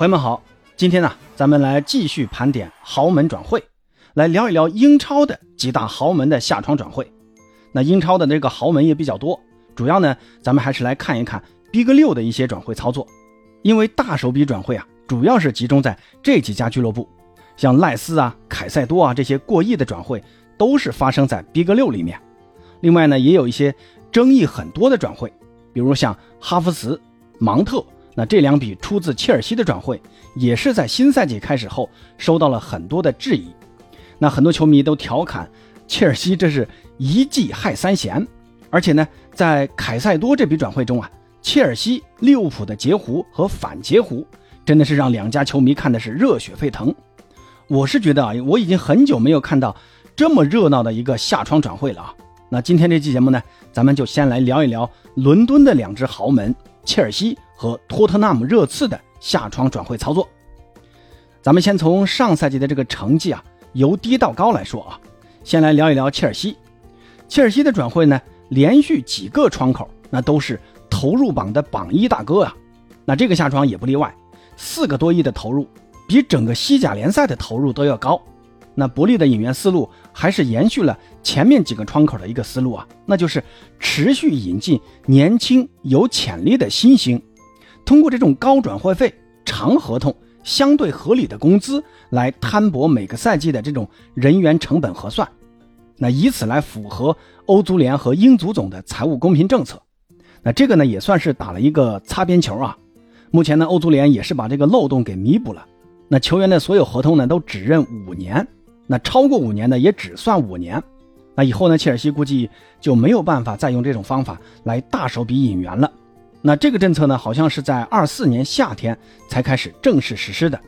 朋友们好，今天呢，咱们来继续盘点豪门转会，来聊一聊英超的几大豪门的下窗转会。那英超的这个豪门也比较多，主要呢，咱们还是来看一看 Big 六的一些转会操作。因为大手笔转会啊，主要是集中在这几家俱乐部，像赖斯啊、凯塞多啊这些过亿的转会，都是发生在 Big 六里面。另外呢，也有一些争议很多的转会，比如像哈弗茨、芒特。那这两笔出自切尔西的转会，也是在新赛季开始后收到了很多的质疑。那很多球迷都调侃切尔西这是一计害三贤。而且呢，在凯塞多这笔转会中啊，切尔西、利物浦的截胡和反截胡，真的是让两家球迷看的是热血沸腾。我是觉得啊，我已经很久没有看到这么热闹的一个下窗转会了啊。那今天这期节目呢，咱们就先来聊一聊伦敦的两支豪门切尔西。和托特纳姆热刺的下窗转会操作，咱们先从上赛季的这个成绩啊由低到高来说啊，先来聊一聊切尔西。切尔西的转会呢，连续几个窗口那都是投入榜的榜一大哥啊，那这个下窗也不例外，四个多亿的投入，比整个西甲联赛的投入都要高。那伯利的引援思路还是延续了前面几个窗口的一个思路啊，那就是持续引进年轻有潜力的新星。通过这种高转会费、长合同、相对合理的工资来摊薄每个赛季的这种人员成本核算，那以此来符合欧足联和英足总的财务公平政策。那这个呢也算是打了一个擦边球啊。目前呢，欧足联也是把这个漏洞给弥补了。那球员的所有合同呢都只认五年，那超过五年的也只算五年。那以后呢，切尔西估计就没有办法再用这种方法来大手笔引援了。那这个政策呢，好像是在二四年夏天才开始正式实施的。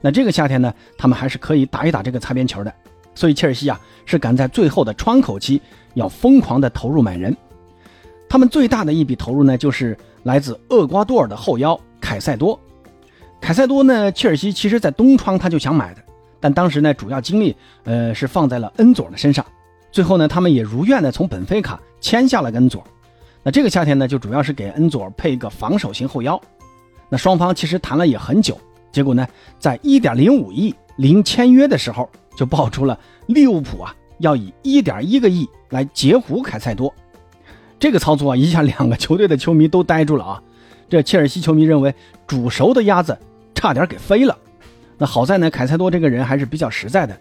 那这个夏天呢，他们还是可以打一打这个擦边球的。所以切尔西啊，是赶在最后的窗口期要疯狂的投入买人。他们最大的一笔投入呢，就是来自厄瓜多尔的后腰凯塞多。凯塞多呢，切尔西其实在东窗他就想买的，但当时呢，主要精力呃是放在了恩佐的身上。最后呢，他们也如愿的从本菲卡签下了恩佐。那这个夏天呢，就主要是给恩佐配一个防守型后腰。那双方其实谈了也很久，结果呢，在一点零五亿零签约的时候，就爆出了利物浦啊要以一点一个亿来截胡凯塞多。这个操作啊，一下两个球队的球迷都呆住了啊！这切尔西球迷认为煮熟的鸭子差点给飞了。那好在呢，凯塞多这个人还是比较实在的，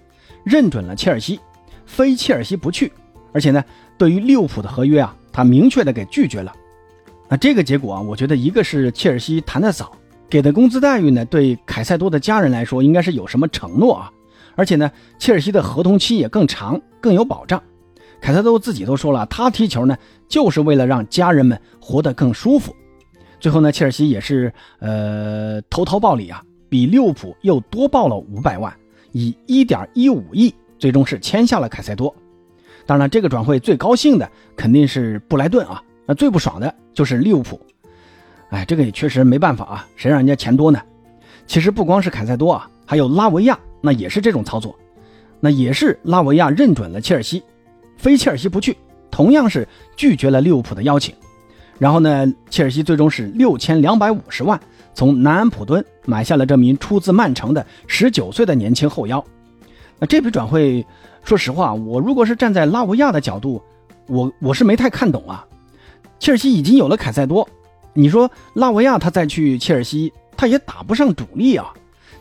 认准了切尔西，非切尔西不去。而且呢，对于利物浦的合约啊。他明确的给拒绝了，那这个结果啊，我觉得一个是切尔西谈的早，给的工资待遇呢，对凯塞多的家人来说应该是有什么承诺啊，而且呢，切尔西的合同期也更长，更有保障。凯塞多自己都说了，他踢球呢，就是为了让家人们活得更舒服。最后呢，切尔西也是呃投桃报李啊，比利物浦又多报了五百万，以一点一五亿，最终是签下了凯塞多。当然，这个转会最高兴的肯定是布莱顿啊，那最不爽的就是利物浦。哎，这个也确实没办法啊，谁让人家钱多呢？其实不光是凯塞多啊，还有拉维亚，那也是这种操作。那也是拉维亚认准了切尔西，非切尔西不去，同样是拒绝了利物浦的邀请。然后呢，切尔西最终是六千两百五十万从南安普敦买下了这名出自曼城的十九岁的年轻后腰。那这笔转会。说实话，我如果是站在拉维亚的角度，我我是没太看懂啊。切尔西已经有了凯塞多，你说拉维亚他再去切尔西，他也打不上主力啊。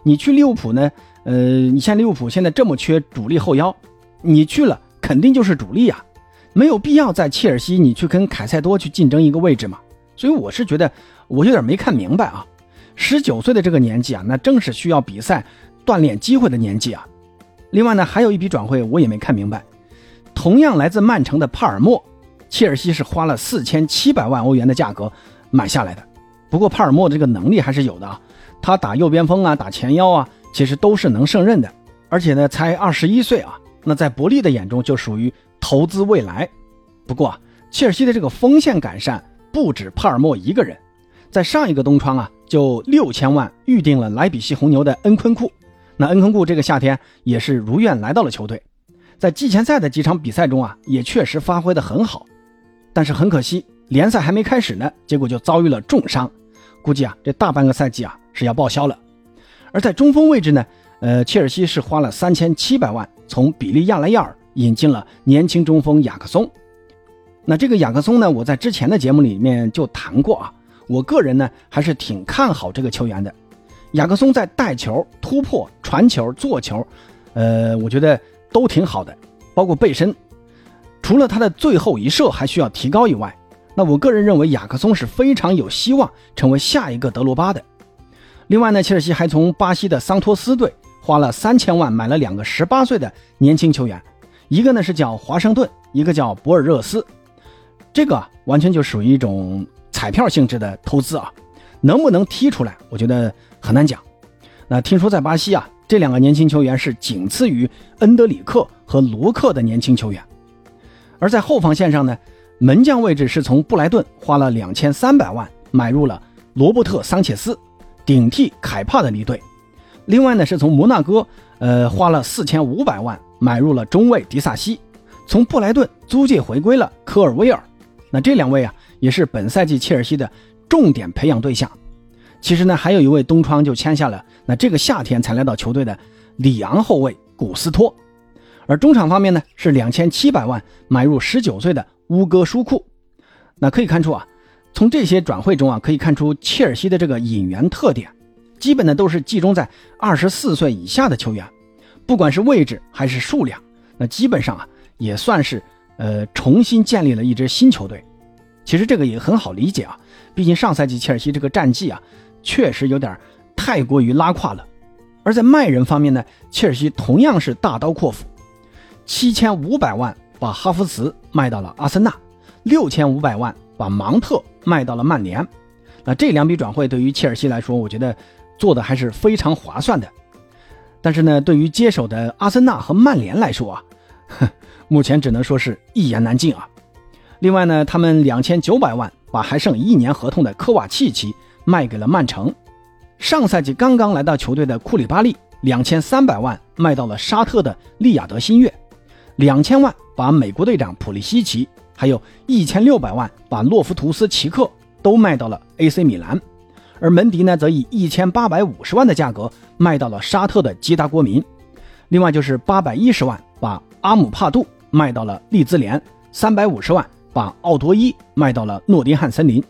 你去利物浦呢？呃，你像利物浦现在这么缺主力后腰，你去了肯定就是主力啊，没有必要在切尔西你去跟凯塞多去竞争一个位置嘛。所以我是觉得我有点没看明白啊。十九岁的这个年纪啊，那正是需要比赛锻炼机会的年纪啊。另外呢，还有一笔转会我也没看明白，同样来自曼城的帕尔默，切尔西是花了四千七百万欧元的价格买下来的。不过帕尔默这个能力还是有的啊，他打右边锋啊，打前腰啊，其实都是能胜任的。而且呢，才二十一岁啊，那在伯利的眼中就属于投资未来。不过啊，切尔西的这个锋线改善不止帕尔默一个人，在上一个冬窗啊，就六千万预定了莱比锡红牛的恩昆库。那恩昆库这个夏天也是如愿来到了球队，在季前赛的几场比赛中啊，也确实发挥的很好，但是很可惜，联赛还没开始呢，结果就遭遇了重伤，估计啊这大半个赛季啊是要报销了。而在中锋位置呢，呃，切尔西是花了三千七百万从比利亚雷亚尔引进了年轻中锋雅克松。那这个雅克松呢，我在之前的节目里面就谈过啊，我个人呢还是挺看好这个球员的。雅克松在带球、突破、传球、做球，呃，我觉得都挺好的，包括背身。除了他的最后一射还需要提高以外，那我个人认为雅克松是非常有希望成为下一个德罗巴的。另外呢，切尔西还从巴西的桑托斯队花了三千万买了两个十八岁的年轻球员，一个呢是叫华盛顿，一个叫博尔热斯。这个完全就属于一种彩票性质的投资啊，能不能踢出来，我觉得很难讲。那听说在巴西啊，这两个年轻球员是仅次于恩德里克和罗克的年轻球员。而在后防线上呢，门将位置是从布莱顿花了两千三百万买入了罗伯特桑切斯，顶替凯帕的离队。另外呢，是从摩纳哥呃花了四千五百万买入了中卫迪萨西，从布莱顿租借回归了科尔威尔。那这两位啊，也是本赛季切尔西的重点培养对象。其实呢，还有一位东窗就签下了，那这个夏天才来到球队的里昂后卫古斯托。而中场方面呢，是两千七百万买入十九岁的乌戈舒库。那可以看出啊，从这些转会中啊，可以看出切尔西的这个引援特点，基本呢都是集中在二十四岁以下的球员，不管是位置还是数量，那基本上啊也算是。呃，重新建立了一支新球队，其实这个也很好理解啊。毕竟上赛季切尔西这个战绩啊，确实有点太过于拉胯了。而在卖人方面呢，切尔西同样是大刀阔斧，七千五百万把哈弗茨卖到了阿森纳，六千五百万把芒特卖到了曼联。那这两笔转会对于切尔西来说，我觉得做的还是非常划算的。但是呢，对于接手的阿森纳和曼联来说啊，哼。目前只能说是一言难尽啊。另外呢，他们两千九百万把还剩一年合同的科瓦契奇卖给了曼城。上赛季刚刚来到球队的库里巴利两千三百万卖到了沙特的利雅得新月，两千万把美国队长普利西奇，还有一千六百万把洛夫图斯奇克都卖到了 AC 米兰。而门迪呢，则以一千八百五十万的价格卖到了沙特的吉达国民。另外就是八百一十万把阿姆帕杜。卖到了利兹联，三百五十万把奥多伊卖到了诺丁汉森林，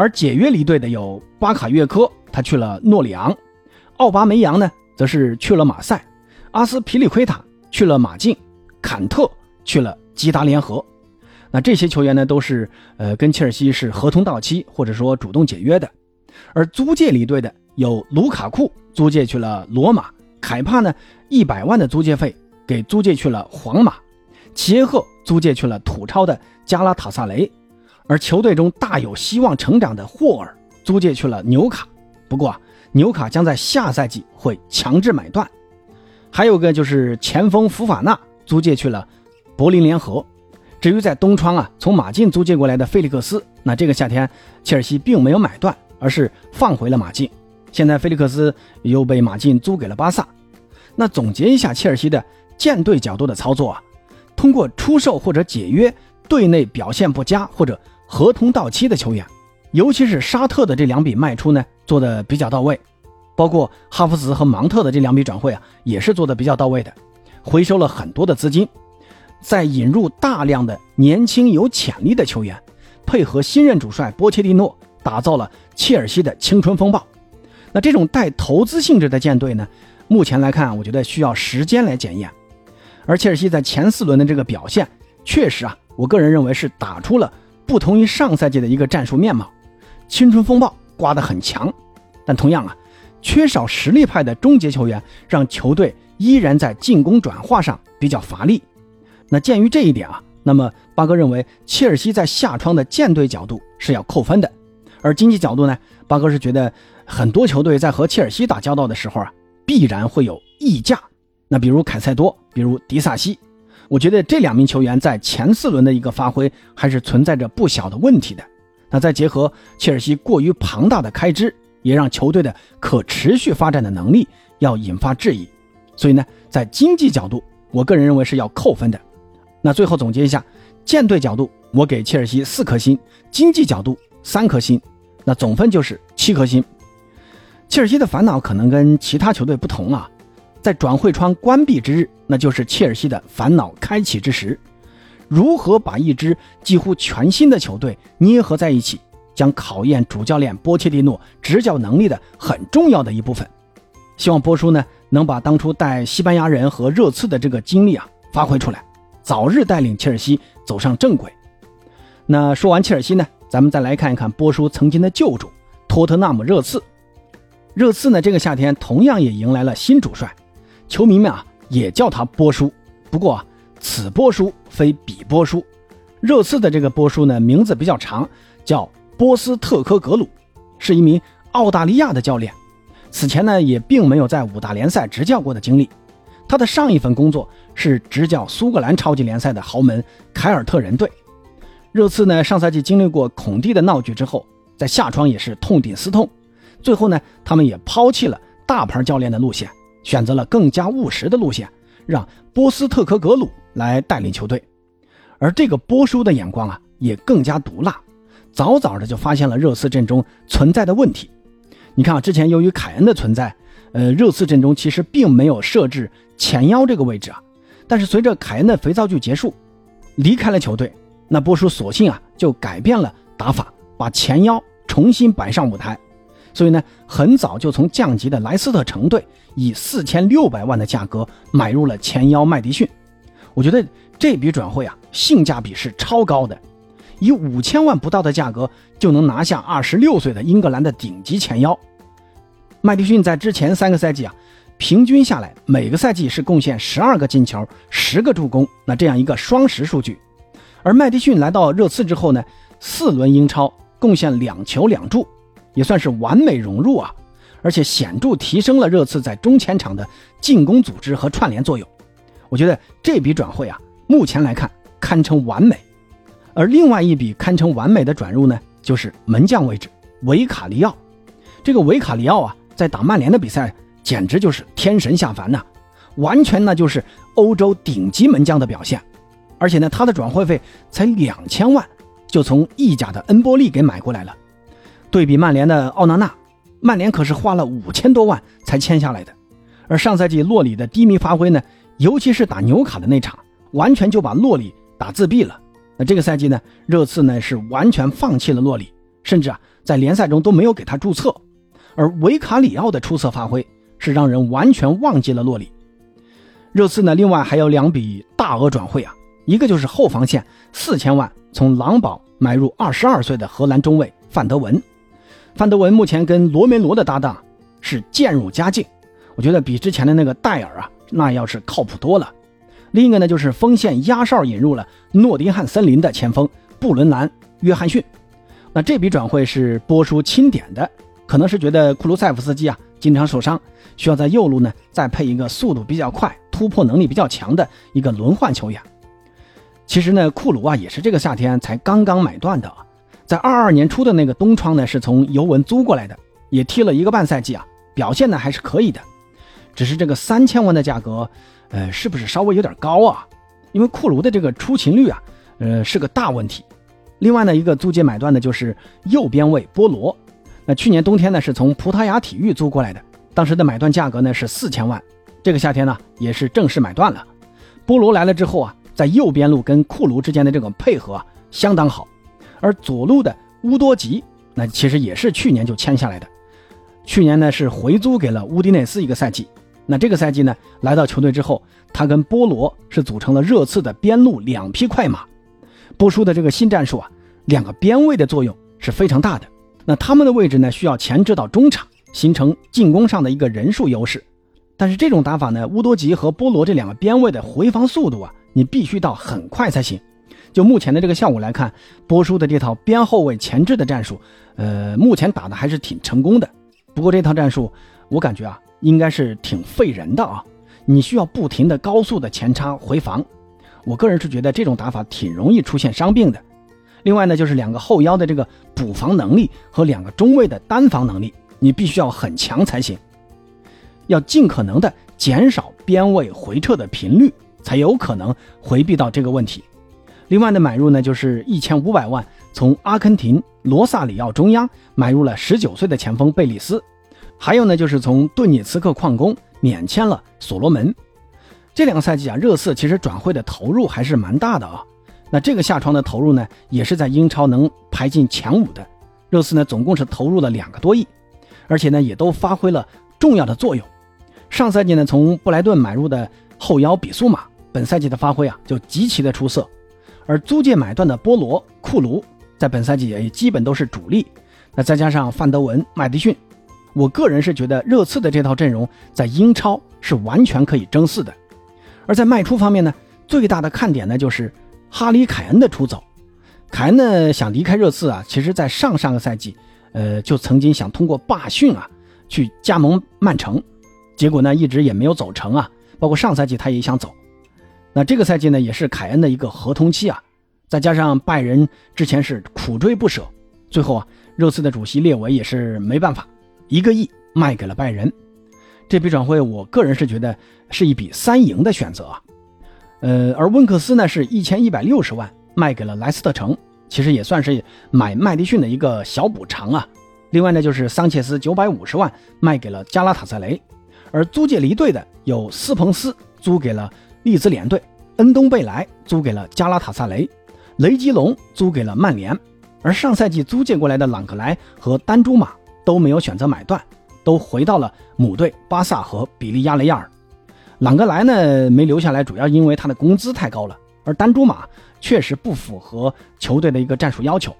而解约离队的有巴卡约科，他去了诺里昂；奥巴梅扬呢，则是去了马赛；阿斯皮利奎塔去了马竞；坎特去了吉达联合。那这些球员呢，都是呃跟切尔西是合同到期或者说主动解约的。而租借离队的有卢卡库租借去了罗马，凯帕呢一百万的租借费。给租借去了皇马，齐耶赫租借去了土超的加拉塔萨雷，而球队中大有希望成长的霍尔租借去了纽卡。不过啊，纽卡将在下赛季会强制买断。还有个就是前锋福法纳租借去了柏林联合。至于在东窗啊，从马竞租借过来的菲利克斯，那这个夏天切尔西并没有买断，而是放回了马竞。现在菲利克斯又被马竞租给了巴萨。那总结一下切尔西的。舰队角度的操作啊，通过出售或者解约队内表现不佳或者合同到期的球员，尤其是沙特的这两笔卖出呢，做的比较到位，包括哈弗茨和芒特的这两笔转会啊，也是做的比较到位的，回收了很多的资金，再引入大量的年轻有潜力的球员，配合新任主帅波切蒂诺，打造了切尔西的青春风暴。那这种带投资性质的舰队呢，目前来看，我觉得需要时间来检验。而切尔西在前四轮的这个表现，确实啊，我个人认为是打出了不同于上赛季的一个战术面貌。青春风暴刮得很强，但同样啊，缺少实力派的终结球员，让球队依然在进攻转化上比较乏力。那鉴于这一点啊，那么八哥认为切尔西在下窗的舰队角度是要扣分的。而经济角度呢，八哥是觉得很多球队在和切尔西打交道的时候啊，必然会有溢价。那比如凯塞多，比如迪萨西，我觉得这两名球员在前四轮的一个发挥还是存在着不小的问题的。那再结合切尔西过于庞大的开支，也让球队的可持续发展的能力要引发质疑。所以呢，在经济角度，我个人认为是要扣分的。那最后总结一下，舰队角度我给切尔西四颗星，经济角度三颗星，那总分就是七颗星。切尔西的烦恼可能跟其他球队不同啊，在转会窗关闭之日，那就是切尔西的烦恼开启之时。如何把一支几乎全新的球队捏合在一起，将考验主教练波切蒂诺执教能力的很重要的一部分。希望波叔呢能把当初带西班牙人和热刺的这个经历啊发挥出来，早日带领切尔西走上正轨。那说完切尔西呢，咱们再来看一看波叔曾经的旧主托特纳姆热刺。热刺呢，这个夏天同样也迎来了新主帅，球迷们啊也叫他波叔。不过啊，此波叔非彼波叔。热刺的这个波叔呢，名字比较长，叫波斯特科格鲁，是一名澳大利亚的教练。此前呢，也并没有在五大联赛执教过的经历。他的上一份工作是执教苏格兰超级联赛的豪门凯尔特人队。热刺呢，上赛季经历过孔蒂的闹剧之后，在夏窗也是痛定思痛。最后呢，他们也抛弃了大牌教练的路线，选择了更加务实的路线，让波斯特科格鲁来带领球队。而这个波叔的眼光啊，也更加毒辣，早早的就发现了热刺阵中存在的问题。你看啊，之前由于凯恩的存在，呃，热刺阵中其实并没有设置前腰这个位置啊。但是随着凯恩的肥皂剧结束，离开了球队，那波叔索性啊就改变了打法，把前腰重新摆上舞台。所以呢，很早就从降级的莱斯特城队以四千六百万的价格买入了前腰麦迪逊。我觉得这笔转会啊，性价比是超高的，以五千万不到的价格就能拿下二十六岁的英格兰的顶级前腰。麦迪逊在之前三个赛季啊，平均下来每个赛季是贡献十二个进球、十个助攻，那这样一个双十数据。而麦迪逊来到热刺之后呢，四轮英超贡献两球两助。也算是完美融入啊，而且显著提升了热刺在中前场的进攻组织和串联作用。我觉得这笔转会啊，目前来看堪称完美。而另外一笔堪称完美的转入呢，就是门将位置维卡利奥。这个维卡利奥啊，在打曼联的比赛简直就是天神下凡呐，完全呢就是欧洲顶级门将的表现。而且呢，他的转会费才两千万，就从意甲的恩波利给买过来了。对比曼联的奥纳纳，曼联可是花了五千多万才签下来的。而上赛季洛里的低迷发挥呢，尤其是打纽卡的那场，完全就把洛里打自闭了。那这个赛季呢，热刺呢是完全放弃了洛里，甚至啊在联赛中都没有给他注册。而维卡里奥的出色发挥，是让人完全忘记了洛里。热刺呢，另外还有两笔大额转会啊，一个就是后防线四千万从狼堡买入二十二岁的荷兰中卫范德文。范德文目前跟罗梅罗的搭档是渐入佳境，我觉得比之前的那个戴尔啊，那要是靠谱多了。另一个呢，就是锋线压哨引入了诺丁汉森林的前锋布伦南·约翰逊。那这笔转会是波叔钦点的，可能是觉得库卢塞夫斯基啊经常受伤，需要在右路呢再配一个速度比较快、突破能力比较强的一个轮换球员。其实呢，库卢啊也是这个夏天才刚刚买断的。在二二年初的那个冬窗呢，是从尤文租过来的，也踢了一个半赛季啊，表现呢还是可以的。只是这个三千万的价格，呃，是不是稍微有点高啊？因为库卢的这个出勤率啊，呃，是个大问题。另外呢，一个租借买断的就是右边卫波罗，那去年冬天呢是从葡萄牙体育租过来的，当时的买断价格呢是四千万。这个夏天呢也是正式买断了。波罗来了之后啊，在右边路跟库卢之间的这种配合，相当好。而左路的乌多吉，那其实也是去年就签下来的。去年呢是回租给了乌迪内斯一个赛季。那这个赛季呢来到球队之后，他跟波罗是组成了热刺的边路两匹快马。波叔的这个新战术啊，两个边位的作用是非常大的。那他们的位置呢需要前置到中场，形成进攻上的一个人数优势。但是这种打法呢，乌多吉和波罗这两个边位的回防速度啊，你必须到很快才行。就目前的这个效果来看，波叔的这套边后卫前置的战术，呃，目前打的还是挺成功的。不过这套战术，我感觉啊，应该是挺费人的啊。你需要不停的高速的前插回防，我个人是觉得这种打法挺容易出现伤病的。另外呢，就是两个后腰的这个补防能力和两个中卫的单防能力，你必须要很强才行。要尽可能的减少边位回撤的频率，才有可能回避到这个问题。另外的买入呢，就是一千五百万从阿根廷罗萨里奥中央买入了十九岁的前锋贝利斯。还有呢，就是从顿涅茨克矿工免签了所罗门。这两个赛季啊，热刺其实转会的投入还是蛮大的啊。那这个下窗的投入呢，也是在英超能排进前五的。热刺呢，总共是投入了两个多亿，而且呢，也都发挥了重要的作用。上赛季呢，从布莱顿买入的后腰比苏马，本赛季的发挥啊，就极其的出色。而租借买断的波罗、库卢，在本赛季也基本都是主力。那再加上范德文、麦迪逊，我个人是觉得热刺的这套阵容在英超是完全可以争四的。而在卖出方面呢，最大的看点呢就是哈里凯恩的出走。凯恩呢想离开热刺啊，其实在上上个赛季，呃，就曾经想通过罢训啊去加盟曼城，结果呢一直也没有走成啊。包括上赛季他也想走，那这个赛季呢也是凯恩的一个合同期啊，再加上拜仁之前是苦追不舍，最后啊热刺的主席列维也是没办法，一个亿卖给了拜仁。这笔转会我个人是觉得是一笔三赢的选择啊，呃，而温克斯呢是一千一百六十万。卖给了莱斯特城，其实也算是买麦迪逊的一个小补偿啊。另外呢，就是桑切斯九百五十万卖给了加拉塔萨雷，而租借离队的有斯彭斯租给了利兹联队，恩东贝莱租给了加拉塔萨雷，雷吉隆租给了曼联。而上赛季租借过来的朗格莱和丹朱马都没有选择买断，都回到了母队巴萨和比利亚雷亚尔。朗格莱呢没留下来，主要因为他的工资太高了，而丹朱马。确实不符合球队的一个战术要求。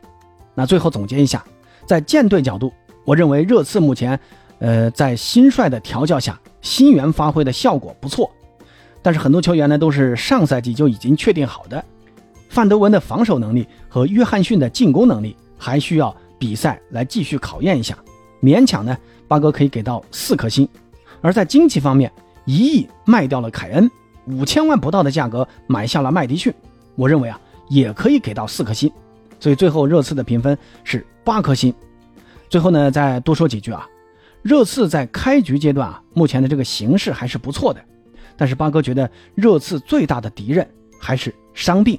那最后总结一下，在舰队角度，我认为热刺目前，呃，在新帅的调教下，新援发挥的效果不错。但是很多球员呢，都是上赛季就已经确定好的。范德文的防守能力和约翰逊的进攻能力还需要比赛来继续考验一下。勉强呢，八哥可以给到四颗星。而在经济方面，一亿卖掉了凯恩，五千万不到的价格买下了麦迪逊。我认为啊，也可以给到四颗星，所以最后热刺的评分是八颗星。最后呢，再多说几句啊，热刺在开局阶段啊，目前的这个形势还是不错的，但是八哥觉得热刺最大的敌人还是伤病，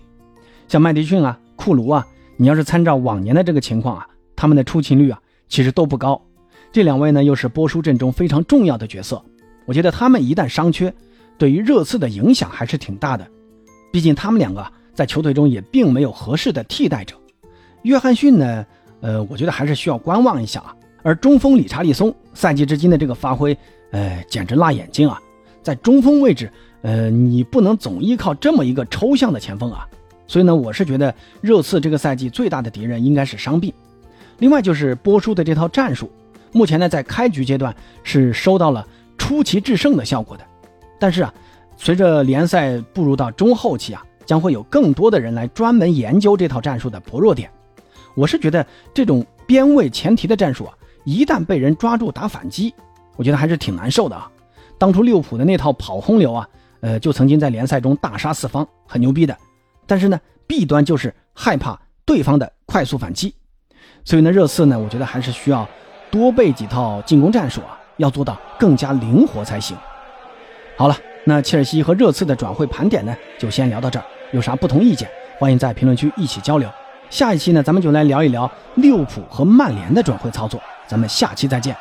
像麦迪逊啊、库卢啊，你要是参照往年的这个情况啊，他们的出勤率啊其实都不高。这两位呢又是波叔阵中非常重要的角色，我觉得他们一旦伤缺，对于热刺的影响还是挺大的，毕竟他们两个。在球队中也并没有合适的替代者，约翰逊呢？呃，我觉得还是需要观望一下啊。而中锋理查利松赛季至今的这个发挥，呃，简直辣眼睛啊！在中锋位置，呃，你不能总依靠这么一个抽象的前锋啊。所以呢，我是觉得热刺这个赛季最大的敌人应该是伤病。另外就是波叔的这套战术，目前呢在开局阶段是收到了出奇制胜的效果的，但是啊，随着联赛步入到中后期啊。将会有更多的人来专门研究这套战术的薄弱点。我是觉得这种边位前提的战术啊，一旦被人抓住打反击，我觉得还是挺难受的啊。当初利物浦的那套跑轰流啊，呃，就曾经在联赛中大杀四方，很牛逼的。但是呢，弊端就是害怕对方的快速反击。所以呢，热刺呢，我觉得还是需要多备几套进攻战术啊，要做到更加灵活才行。好了，那切尔西和热刺的转会盘点呢，就先聊到这儿。有啥不同意见，欢迎在评论区一起交流。下一期呢，咱们就来聊一聊利物浦和曼联的转会操作。咱们下期再见。